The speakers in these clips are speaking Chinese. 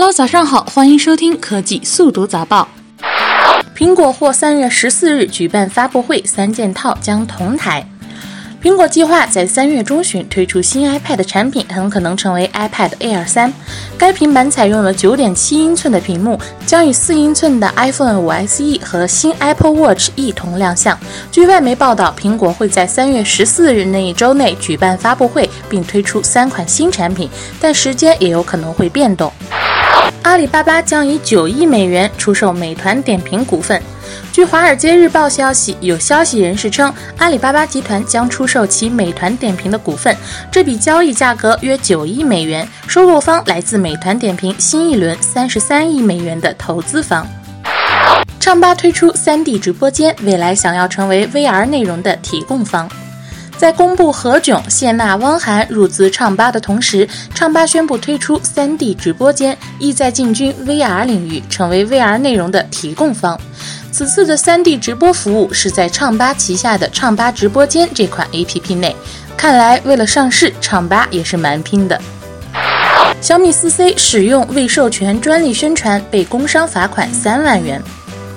Hello，早上好，欢迎收听科技速读早报。苹果或三月十四日举办发布会，三件套将同台。苹果计划在三月中旬推出新 iPad 产品，很可能成为 iPad Air 三。该平板采用了九点七英寸的屏幕，将与四英寸的 iPhone 五 SE 和新 Apple Watch 一同亮相。据外媒报道，苹果会在三月十四日那一周内举办发布会，并推出三款新产品，但时间也有可能会变动。阿里巴巴将以九亿美元出售美团点评股份。据《华尔街日报》消息，有消息人士称，阿里巴巴集团将出售其美团点评的股份，这笔交易价格约九亿美元，收购方来自美团点评新一轮三十三亿美元的投资方。唱吧推出 3D 直播间，未来想要成为 VR 内容的提供方。在公布何炅、谢娜、汪涵入资唱吧的同时，唱吧宣布推出 3D 直播间，意在进军 VR 领域，成为 VR 内容的提供方。此次的 3D 直播服务是在唱吧旗下的唱吧直播间这款 APP 内。看来为了上市，唱吧也是蛮拼的。小米 4C 使用未授权专利宣传，被工商罚款三万元。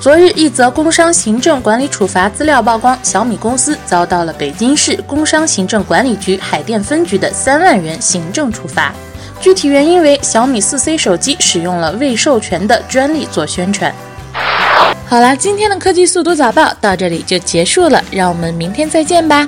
昨日，一则工商行政管理处罚资料曝光，小米公司遭到了北京市工商行政管理局海淀分局的三万元行政处罚。具体原因为小米四 C 手机使用了未授权的专利做宣传。好啦，今天的科技速读早报到这里就结束了，让我们明天再见吧。